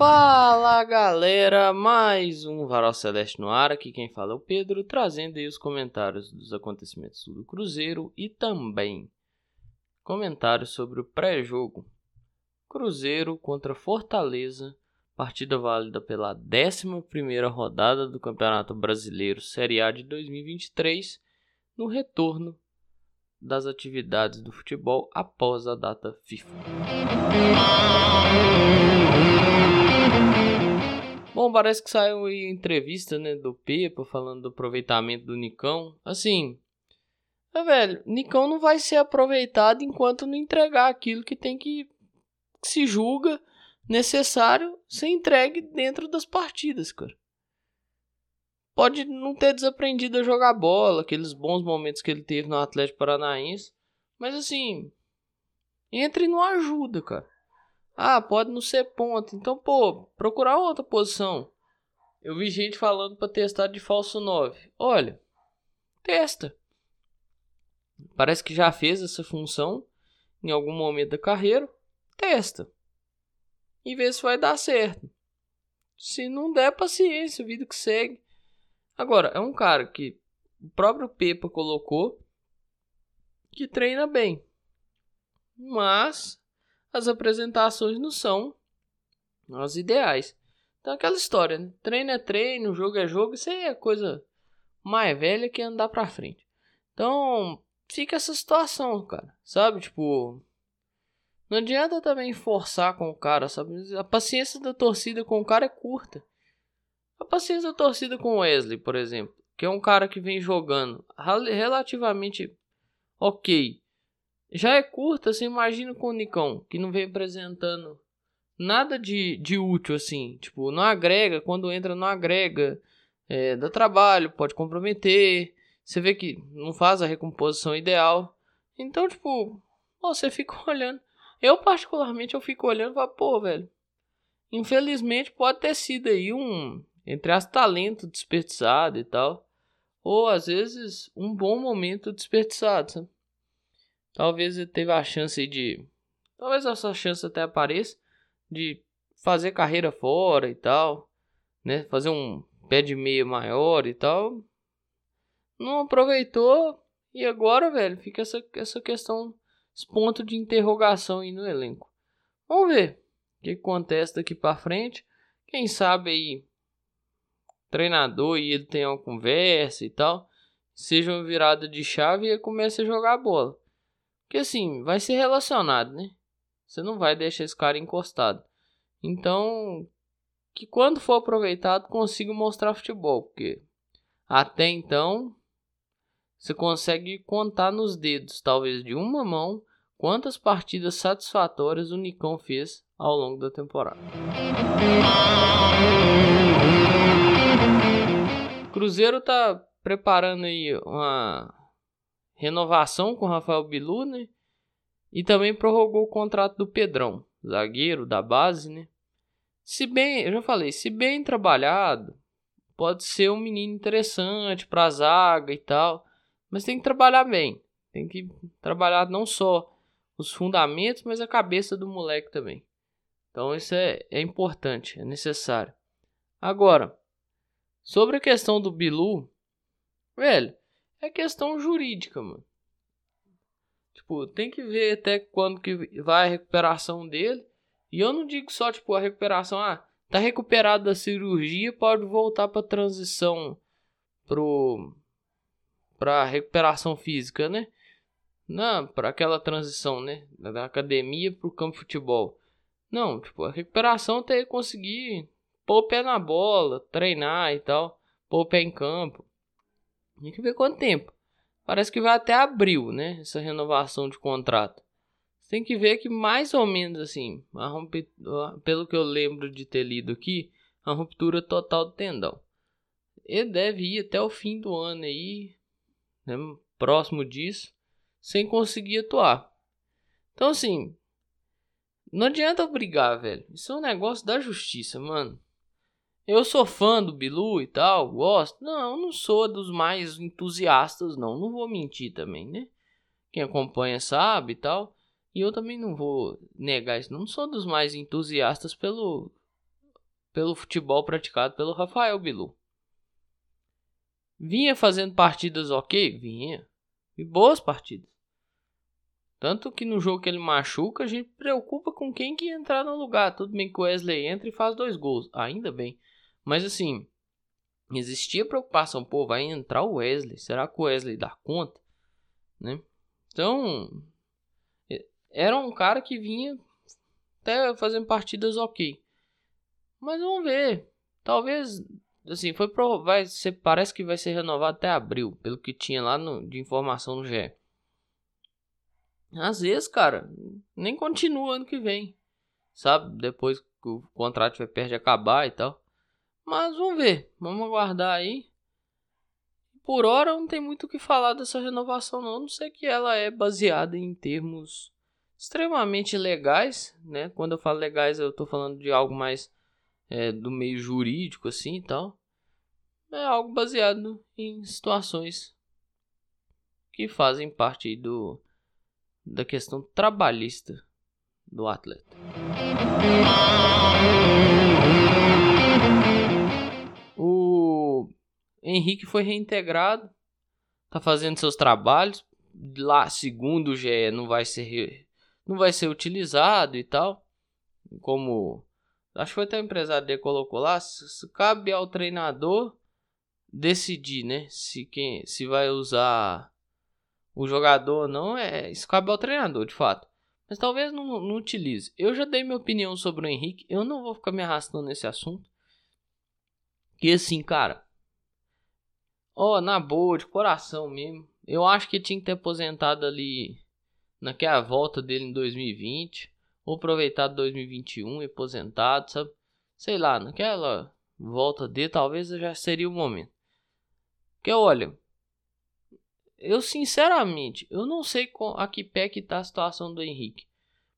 Fala galera, mais um Varal Celeste no ar. Aqui quem fala é o Pedro, trazendo aí os comentários dos acontecimentos do Cruzeiro e também comentários sobre o pré-jogo. Cruzeiro contra Fortaleza, partida válida pela 11 rodada do Campeonato Brasileiro Série A de 2023, no retorno das atividades do futebol após a data FIFA. Parece que saiu aí entrevista, né, do Pepa falando do aproveitamento do Nicão. Assim, é, velho, Nicão não vai ser aproveitado enquanto não entregar aquilo que tem que, que se julga necessário ser entregue dentro das partidas, cara. Pode não ter desaprendido a jogar bola, aqueles bons momentos que ele teve no Atlético Paranaense, mas assim, entre e não ajuda, cara. Ah, pode não ser ponta. Então, pô, procurar outra posição. Eu vi gente falando para testar de falso 9. Olha, testa. Parece que já fez essa função em algum momento da carreira. Testa. E vê se vai dar certo. Se não der, paciência, vida que segue. Agora, é um cara que o próprio Pepa colocou que treina bem. Mas as apresentações não são as ideais. Então aquela história, né? Treino é treino, jogo é jogo, isso aí é coisa mais velha que andar pra frente. Então, fica essa situação, cara. Sabe? Tipo, não adianta também forçar com o cara, sabe? A paciência da torcida com o cara é curta. A paciência da torcida com o Wesley, por exemplo, que é um cara que vem jogando relativamente ok já é curta, você imagina com o Nikon, que não vem apresentando nada de, de útil assim. Tipo, não agrega, quando entra, não agrega. É, dá trabalho, pode comprometer. Você vê que não faz a recomposição ideal. Então, tipo, você fica olhando. Eu, particularmente, eu fico olhando e falo, pô, velho. Infelizmente, pode ter sido aí um, entre as talento desperdiçado e tal. Ou, às vezes, um bom momento desperdiçado, sabe? Talvez ele teve a chance de. Talvez essa chance até apareça de fazer carreira fora e tal, né? Fazer um pé de meia maior e tal. Não aproveitou e agora, velho, fica essa, essa questão, esse ponto de interrogação aí no elenco. Vamos ver o que acontece daqui para frente. Quem sabe aí treinador e ele tem uma conversa e tal, seja uma virada de chave e comece a jogar bola. Porque assim, vai ser relacionado, né? Você não vai deixar esse cara encostado. Então, que quando for aproveitado, consiga mostrar futebol. Porque até então, você consegue contar nos dedos, talvez de uma mão, quantas partidas satisfatórias o Nicão fez ao longo da temporada. Cruzeiro tá preparando aí uma renovação com Rafael Bilu, né? E também prorrogou o contrato do Pedrão, zagueiro da base, né? Se bem, eu já falei, se bem trabalhado, pode ser um menino interessante para a zaga e tal, mas tem que trabalhar bem. Tem que trabalhar não só os fundamentos, mas a cabeça do moleque também. Então isso é, é importante, é necessário. Agora, sobre a questão do Bilu, velho, é questão jurídica, mano. Tipo, tem que ver até quando que vai a recuperação dele. E eu não digo só, tipo, a recuperação, ah, tá recuperado da cirurgia, pode voltar pra transição pro pra recuperação física, né? Não, para aquela transição, né, da academia pro campo de futebol. Não, tipo, a recuperação até conseguir pôr o pé na bola, treinar e tal, pôr o pé em campo. Tem que ver quanto tempo. Parece que vai até abril, né? Essa renovação de contrato. Tem que ver que mais ou menos assim, pelo que eu lembro de ter lido aqui, a ruptura total do tendão. Ele deve ir até o fim do ano aí, né? próximo disso, sem conseguir atuar. Então assim, não adianta brigar, velho. Isso é um negócio da justiça, mano. Eu sou fã do Bilu e tal, gosto. Não, não sou dos mais entusiastas, não. Não vou mentir também, né? Quem acompanha sabe e tal. E eu também não vou negar isso. Não sou dos mais entusiastas pelo pelo futebol praticado pelo Rafael Bilu. Vinha fazendo partidas ok? Vinha. E boas partidas. Tanto que no jogo que ele machuca, a gente preocupa com quem que entrar no lugar. Tudo bem que o Wesley entra e faz dois gols. Ainda bem. Mas assim, existia preocupação. Pô, vai entrar o Wesley. Será que o Wesley dá conta? Né? Então, era um cara que vinha até fazendo partidas ok. Mas vamos ver. Talvez assim, foi pro, vai ser, parece que vai ser renovado até abril, pelo que tinha lá no, de informação no GE. Às vezes, cara, nem continua ano que vem. Sabe? Depois que o contrato vai perto de acabar e tal. Mas vamos ver. Vamos aguardar aí. Por hora não tem muito o que falar dessa renovação não. Não sei que ela é baseada em termos extremamente legais, né? Quando eu falo legais, eu tô falando de algo mais é, do meio jurídico assim e tal é algo baseado em situações que fazem parte do da questão trabalhista do atleta. Henrique foi reintegrado, tá fazendo seus trabalhos lá, segundo o GE, não vai ser não vai ser utilizado e tal, como acho que foi até o empresário dele colocou lá, se cabe ao treinador decidir, né? Se quem se vai usar o jogador ou não, é, isso cabe ao treinador, de fato. Mas talvez não, não utilize. Eu já dei minha opinião sobre o Henrique. Eu não vou ficar me arrastando nesse assunto. Que assim, cara. Ó, oh, na boa, de coração mesmo. Eu acho que tinha que ter aposentado ali naquela volta dele em 2020. Ou aproveitado 2021 e aposentado, sabe? Sei lá, naquela volta dele talvez já seria o momento. Porque olha, eu sinceramente, eu não sei a que pé que tá a situação do Henrique.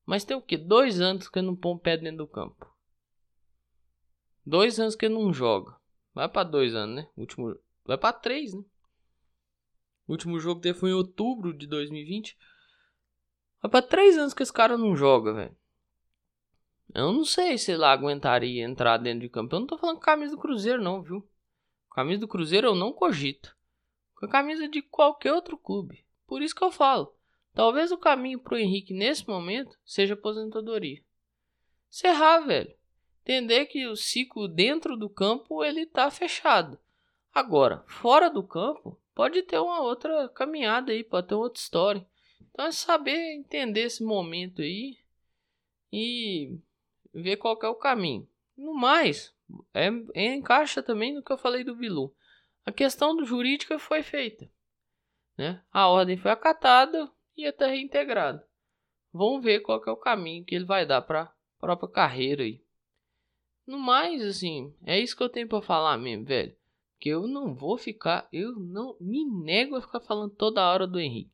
Mas tem o que? Dois anos que ele não põe o pé dentro do campo. Dois anos que ele não joga. Vai para dois anos, né? último, vai para três, né? O último jogo dele foi em outubro de 2020. Vai para três anos que esse cara não joga, velho. Eu não sei se ele aguentaria entrar dentro de campo. Eu não tô falando camisa do Cruzeiro, não, viu? Camisa do Cruzeiro eu não cogito. Com a camisa de qualquer outro clube. Por isso que eu falo. Talvez o caminho pro Henrique nesse momento seja aposentadoria. Serrar, velho. Entender que o ciclo dentro do campo ele tá fechado. Agora, fora do campo, pode ter uma outra caminhada aí, pode ter outra história. Então é saber entender esse momento aí e ver qual é o caminho. No mais, é, é, encaixa também no que eu falei do Bilu. A questão do jurídica foi feita. Né? A ordem foi acatada e até reintegrada. Vamos ver qual é o caminho que ele vai dar para a própria carreira aí. No mais, assim, é isso que eu tenho para falar mesmo, velho. Que eu não vou ficar, eu não me nego a ficar falando toda hora do Henrique.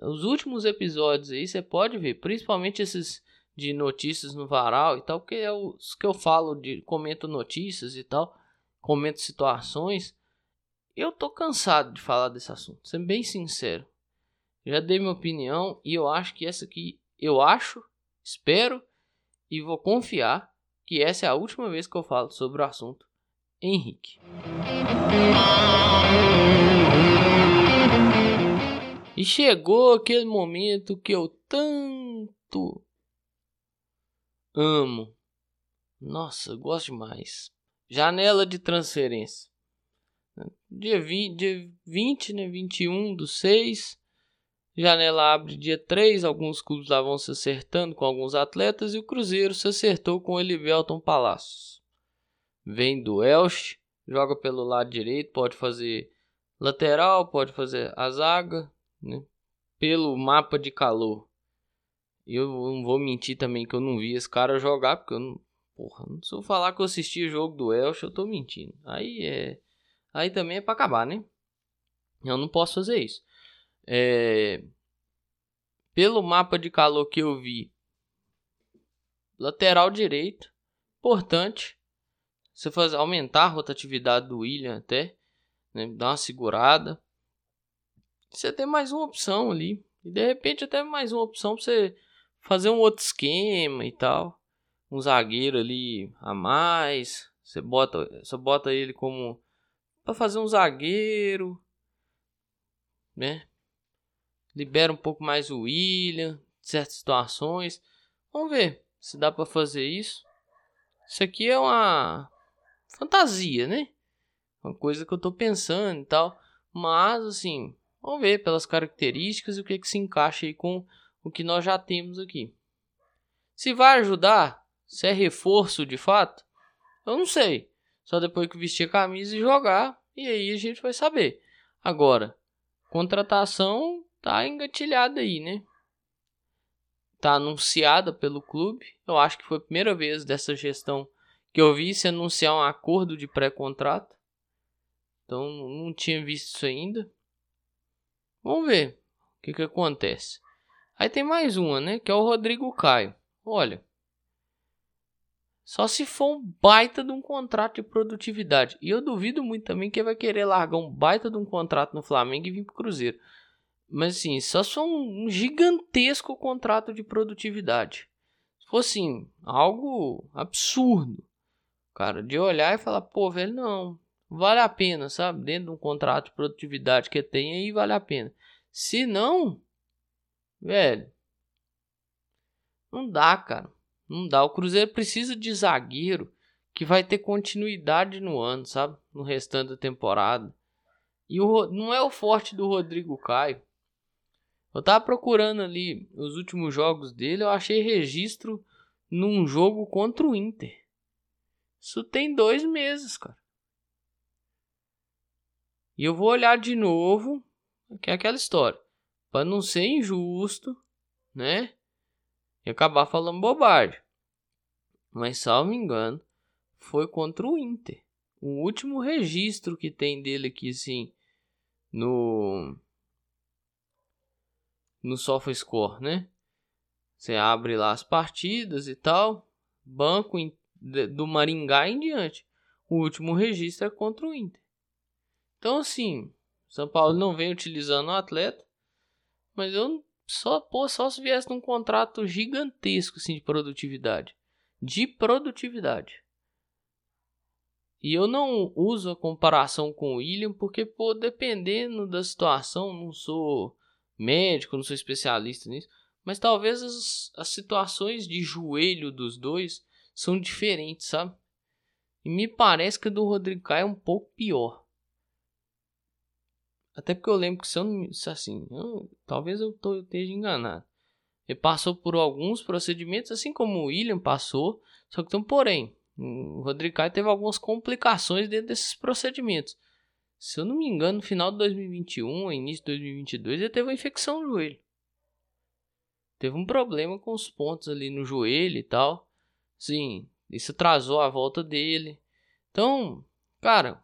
Os últimos episódios aí você pode ver, principalmente esses de notícias no varal e tal, que é os que eu falo de comento notícias e tal, comento situações. Eu tô cansado de falar desse assunto, sendo bem sincero. Já dei minha opinião e eu acho que essa aqui, eu acho, espero e vou confiar que essa é a última vez que eu falo sobre o assunto Henrique. E chegou aquele momento que eu tanto Amo. Nossa, gosto demais. Janela de transferência. Dia 20, dia 20 né? 21 do 6. Janela abre dia 3. Alguns clubes lá vão se acertando com alguns atletas. E o Cruzeiro se acertou com o Elivelton Palacios. Vem do Elche. Joga pelo lado direito. Pode fazer lateral. Pode fazer a zaga. Né? Pelo mapa de calor eu não vou mentir também que eu não vi esse cara jogar, porque eu não. Porra, se eu falar que eu assisti o jogo do Elche, eu tô mentindo. Aí é. Aí também é pra acabar, né? Eu não posso fazer isso. É... Pelo mapa de calor que eu vi, lateral direito, importante. Você fazer aumentar a rotatividade do William até, né? dar uma segurada. Você tem mais uma opção ali. E de repente até mais uma opção pra você fazer um outro esquema e tal. Um zagueiro ali a mais. Você bota, você bota ele como para fazer um zagueiro, né? Libera um pouco mais o William, certas situações. Vamos ver se dá para fazer isso. Isso aqui é uma fantasia, né? Uma coisa que eu tô pensando e tal. Mas, assim, vamos ver pelas características o que, que se encaixa aí com o que nós já temos aqui. Se vai ajudar, se é reforço de fato, eu não sei. Só depois que vestir a camisa e jogar, e aí a gente vai saber. Agora, contratação tá engatilhada aí, né? Tá anunciada pelo clube. Eu acho que foi a primeira vez dessa gestão que eu vi se anunciar um acordo de pré-contrato. Então não tinha visto isso ainda. Vamos ver o que, que acontece. Aí tem mais uma, né? Que é o Rodrigo Caio. Olha. Só se for um baita de um contrato de produtividade. E eu duvido muito também que ele vai querer largar um baita de um contrato no Flamengo e vir pro Cruzeiro. Mas assim, só se for um gigantesco contrato de produtividade. Se for assim, algo absurdo cara, de olhar e falar, pô, velho, não, vale a pena, sabe? Dentro de um contrato de produtividade que tem aí, vale a pena. Se não, velho, não dá, cara. Não dá. O Cruzeiro precisa de zagueiro que vai ter continuidade no ano, sabe? No restante da temporada. E o, não é o forte do Rodrigo Caio. Eu tava procurando ali os últimos jogos dele, eu achei registro num jogo contra o Inter. Isso tem dois meses, cara. E eu vou olhar de novo, que é aquela história. Para não ser injusto, né? E acabar falando bobagem. Mas, salvo me engano, foi contra o Inter. O último registro que tem dele aqui, assim, no. No SofaScore, né? Você abre lá as partidas e tal. Banco do Maringá em diante. O último registro é contra o Inter. Então, assim, São Paulo não vem utilizando o atleta, mas eu só, pô, só se viesse num contrato gigantesco assim, de produtividade. De produtividade. E eu não uso a comparação com o William porque, pô, dependendo da situação, não sou médico, não sou especialista nisso, mas talvez as, as situações de joelho dos dois são diferentes, sabe? E me parece que a do Rodrigo Caio é um pouco pior. Até porque eu lembro que se eu não. Assim, eu, talvez eu, tô, eu esteja enganado. Ele passou por alguns procedimentos, assim como o William passou. Só que um porém. O Rodrigo Caio teve algumas complicações dentro desses procedimentos. Se eu não me engano, no final de 2021, início de 2022, ele teve uma infecção no joelho. Teve um problema com os pontos ali no joelho e tal. Sim, isso atrasou a volta dele. Então, cara,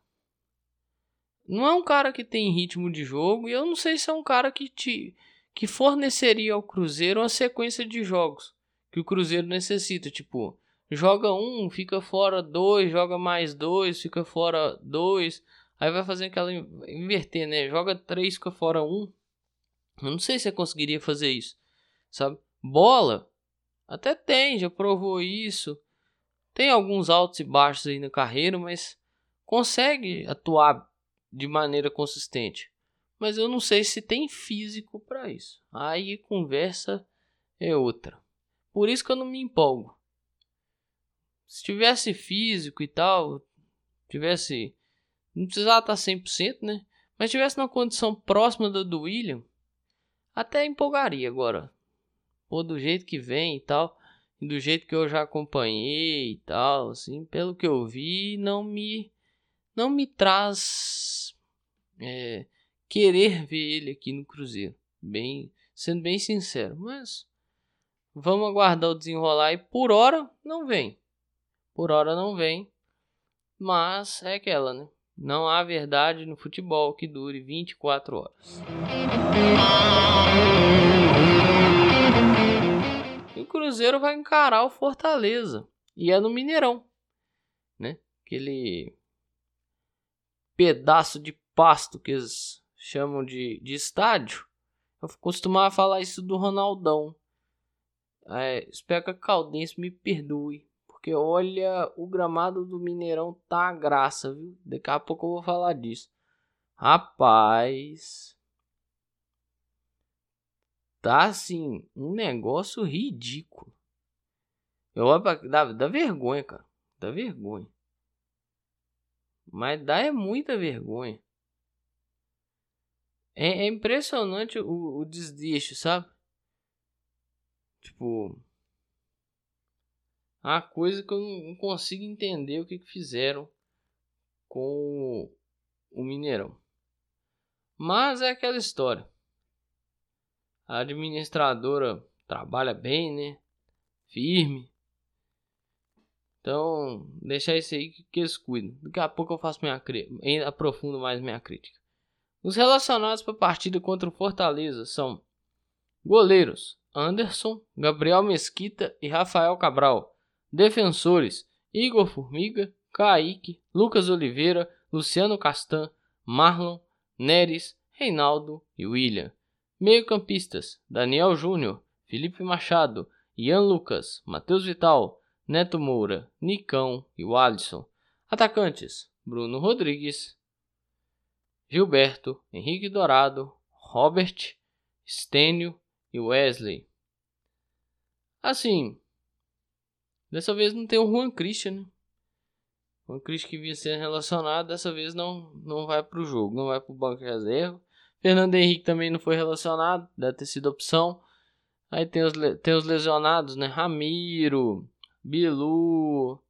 não é um cara que tem ritmo de jogo e eu não sei se é um cara que te que forneceria ao Cruzeiro uma sequência de jogos que o Cruzeiro necessita, tipo, joga um, fica fora dois, joga mais dois, fica fora dois, aí vai fazer aquela inverter, né? Joga três, fica fora um. Eu não sei se você conseguiria fazer isso, sabe? Bola, até tem, já provou isso. Tem alguns altos e baixos aí na carreira, mas consegue atuar de maneira consistente. Mas eu não sei se tem físico para isso. Aí conversa é outra. Por isso que eu não me empolgo. Se tivesse físico e tal, tivesse não precisava estar 100%, né? Mas tivesse uma condição próxima da do William, até empolgaria agora pô, do jeito que vem e tal, e do jeito que eu já acompanhei e tal, assim, pelo que eu vi, não me não me traz é, querer ver ele aqui no Cruzeiro, bem, sendo bem sincero, mas vamos aguardar o desenrolar e por hora não vem. Por hora não vem. Mas é aquela, né? Não há verdade no futebol que dure 24 horas. E o Cruzeiro vai encarar o Fortaleza. E é no Mineirão. Né? Aquele pedaço de pasto que eles chamam de, de estádio. Eu costumava falar isso do Ronaldão. É, espero que a Caldense me perdoe. Porque olha, o gramado do Mineirão tá graça, viu? Daqui a pouco eu vou falar disso. Rapaz. Tá assim, um negócio ridículo. Eu olho pra. Dá, dá vergonha, cara. Dá vergonha. Mas dá é muita vergonha. É, é impressionante o, o desleixo, sabe? Tipo. A coisa que eu não consigo entender o que, que fizeram com o Mineirão. Mas é aquela história. A administradora trabalha bem, né? Firme. Então, deixar isso aí que eles cuidam. Daqui a pouco eu faço minha ainda aprofundo mais minha crítica. Os relacionados para a partida contra o Fortaleza são goleiros Anderson, Gabriel Mesquita e Rafael Cabral. Defensores Igor Formiga, Kaique, Lucas Oliveira, Luciano Castan, Marlon, Neres, Reinaldo e William. Meio-campistas: Daniel Júnior, Felipe Machado, Ian Lucas, Matheus Vital, Neto Moura, Nicão e Alisson. Atacantes: Bruno Rodrigues, Gilberto, Henrique Dourado, Robert, Stênio e Wesley. Assim, dessa vez não tem o Juan Christian, né? O Juan Christian que vinha sendo relacionado, dessa vez não, não vai para o jogo, não vai para o banco de reserva. Fernando Henrique também não foi relacionado, deve ter sido opção. Aí tem os, tem os lesionados, né? Ramiro, Bilu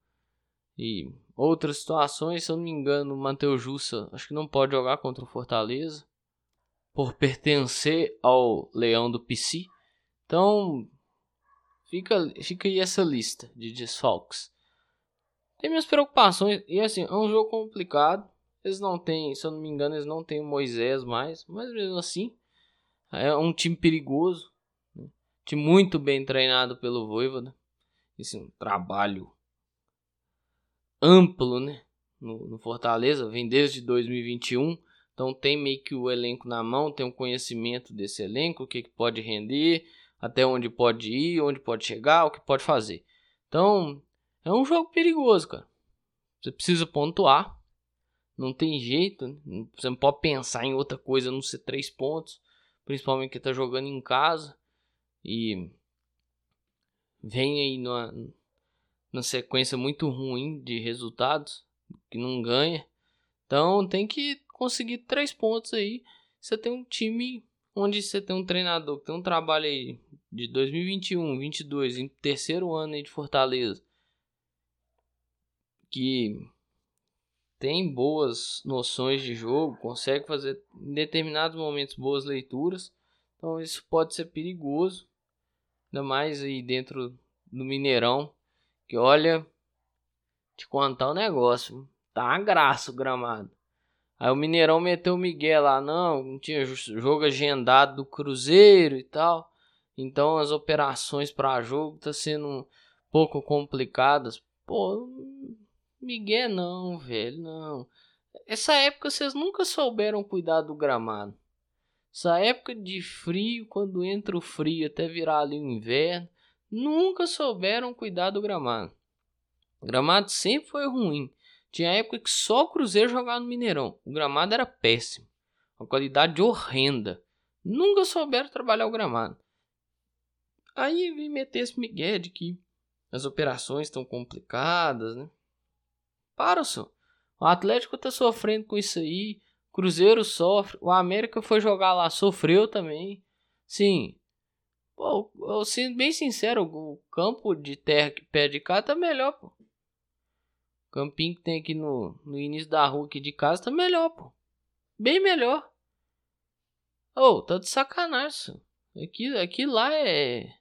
e outras situações. Se eu não me engano, o Matheus Jussa acho que não pode jogar contra o Fortaleza por pertencer ao Leão do PC. Então fica, fica aí essa lista de desfalques. Tem minhas preocupações e assim, é um jogo complicado. Eles não têm, se eu não me engano, eles não têm o Moisés mais, mas mesmo assim, é um time perigoso, né? time muito bem treinado pelo Voivoda. Esse é um trabalho amplo, né? No, no, Fortaleza, vem desde 2021, então tem meio que o elenco na mão, tem um conhecimento desse elenco, o que, que pode render, até onde pode ir, onde pode chegar, o que pode fazer. Então, é um jogo perigoso, cara. Você precisa pontuar, não tem jeito, né? você não pode pensar em outra coisa não ser três pontos, principalmente que tá jogando em casa e vem aí numa, numa sequência muito ruim de resultados que não ganha. Então tem que conseguir três pontos aí. Você tem um time onde você tem um treinador que tem um trabalho aí de 2021, 22, em terceiro ano aí de Fortaleza, que tem boas noções de jogo, consegue fazer em determinados momentos boas leituras. Então isso pode ser perigoso, ainda mais aí dentro do Mineirão, que olha, te contar o um negócio, tá uma graça o gramado. Aí o Mineirão meteu o Miguel lá, não, não tinha jogo agendado do Cruzeiro e tal. Então as operações para jogo tá sendo um pouco complicadas. Pô, Miguel não, velho, não. Essa época vocês nunca souberam cuidar do gramado. Essa época de frio, quando entra o frio até virar ali o inverno, nunca souberam cuidar do gramado. O gramado sempre foi ruim. Tinha época que só o Cruzeiro jogava no Mineirão. O gramado era péssimo. Uma qualidade horrenda. Nunca souberam trabalhar o gramado. Aí vem meter esse migué de que as operações estão complicadas, né? Para, senhor. O Atlético tá sofrendo com isso aí. Cruzeiro sofre. O América foi jogar lá, sofreu também. Sim. Pô, eu sendo bem sincero, o campo de terra que pede cá tá melhor, pô. O campinho que tem aqui no, no início da rua aqui de casa tá melhor, pô. Bem melhor. Ô, oh, tá de sacanagem, senhor. Aqui, aqui lá é... é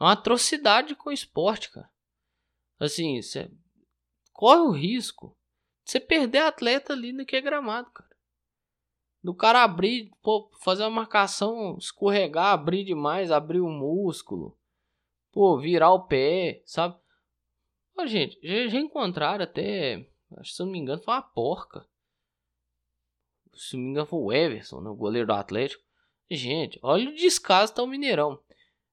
uma atrocidade com o esporte, cara. Assim, cê corre o risco de você perder atleta ali naquele gramado, cara. Do cara abrir, pô, fazer uma marcação, escorregar, abrir demais, abrir o músculo, pô, virar o pé, sabe? Ó, gente, já, já encontraram até, acho que se eu não me engano, foi uma porca. Se não me engano, foi o Everson, né, o goleiro do Atlético. Gente, olha o descaso tá o Mineirão.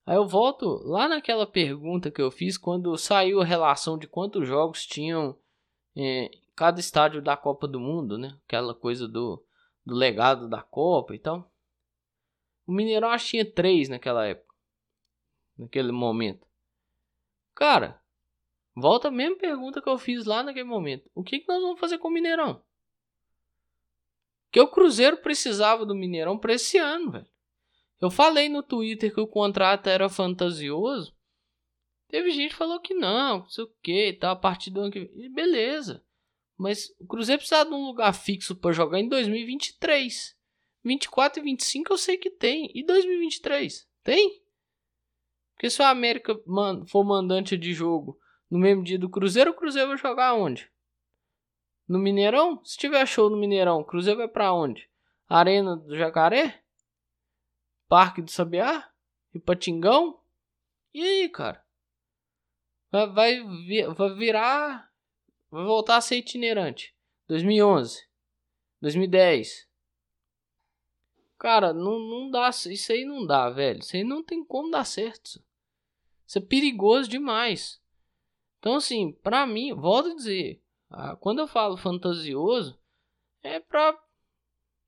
Aí eu volto lá naquela pergunta que eu fiz quando saiu a relação de quantos jogos tinham é, cada estádio da Copa do Mundo, né? Aquela coisa do, do legado da Copa e tal. O Mineirão acho tinha três naquela época. Naquele momento. Cara, volta a mesma pergunta que eu fiz lá naquele momento. O que, que nós vamos fazer com o Mineirão? Que o Cruzeiro precisava do Mineirão para esse ano, velho. Eu falei no Twitter que o contrato era fantasioso. Teve gente que falou que não, não sei o que, tá a partir do ano que Beleza. Mas o Cruzeiro precisa de um lugar fixo para jogar em 2023. 24 e 25 eu sei que tem. E 2023? Tem? Porque se o América for mandante de jogo no mesmo dia do Cruzeiro, o Cruzeiro vai jogar onde? No Mineirão? Se tiver show no Mineirão, o Cruzeiro vai para onde? Arena do Jacaré? Parque do Sabiá? Ipatingão? E aí, cara? Vai, vai, vai virar. Vai voltar a ser itinerante. 2011. 2010. Cara, não, não dá. Isso aí não dá, velho. Isso aí não tem como dar certo. Isso é perigoso demais. Então, assim, pra mim, volto a dizer. Ah, quando eu falo fantasioso, é pra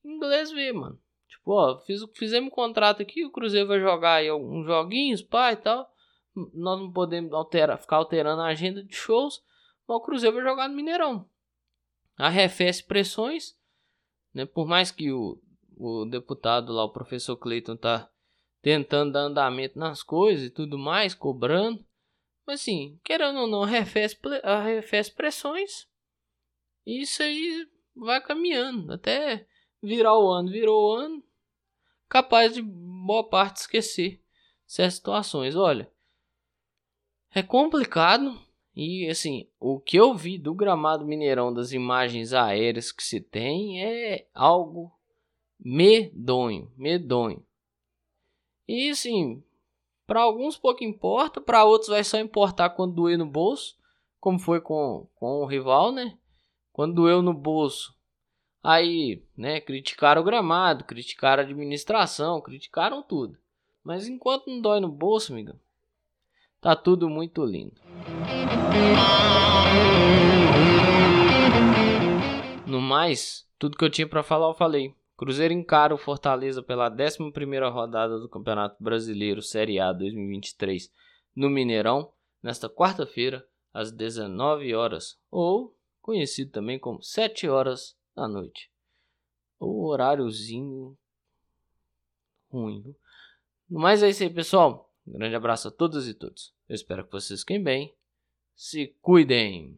inglês ver, mano. Tipo, ó, fiz, fizemos um contrato aqui, o Cruzeiro vai jogar aí alguns joguinhos, pai e tal. Nós não podemos alterar, ficar alterando a agenda de shows, mas o Cruzeiro vai jogar no Mineirão. Arrefece pressões, né? Por mais que o, o deputado lá, o professor Cleiton, tá tentando dar andamento nas coisas e tudo mais, cobrando. Mas assim, querendo ou não, arrefece, arrefece pressões. E isso aí vai caminhando. Até virar o ano, virou o ano. Capaz de boa parte esquecer certas situações. Olha, é complicado. E assim, o que eu vi do gramado Mineirão, das imagens aéreas que se tem, é algo medonho, medonho. E assim, para alguns pouco importa, para outros vai só importar quando doer no bolso, como foi com, com o rival, né? Quando doeu no bolso, aí, né, criticaram o gramado, criticaram a administração, criticaram tudo. Mas enquanto não dói no bolso, amiga, tá tudo muito lindo. No mais, tudo que eu tinha para falar eu falei. Cruzeiro encara o Fortaleza pela 11 rodada do Campeonato Brasileiro Série A 2023 no Mineirão, nesta quarta-feira, às 19 horas, ou conhecido também como 7 horas da noite. O horáriozinho ruim. Mas é isso aí, pessoal. Um grande abraço a todos e todos. Eu espero que vocês fiquem bem. Se cuidem.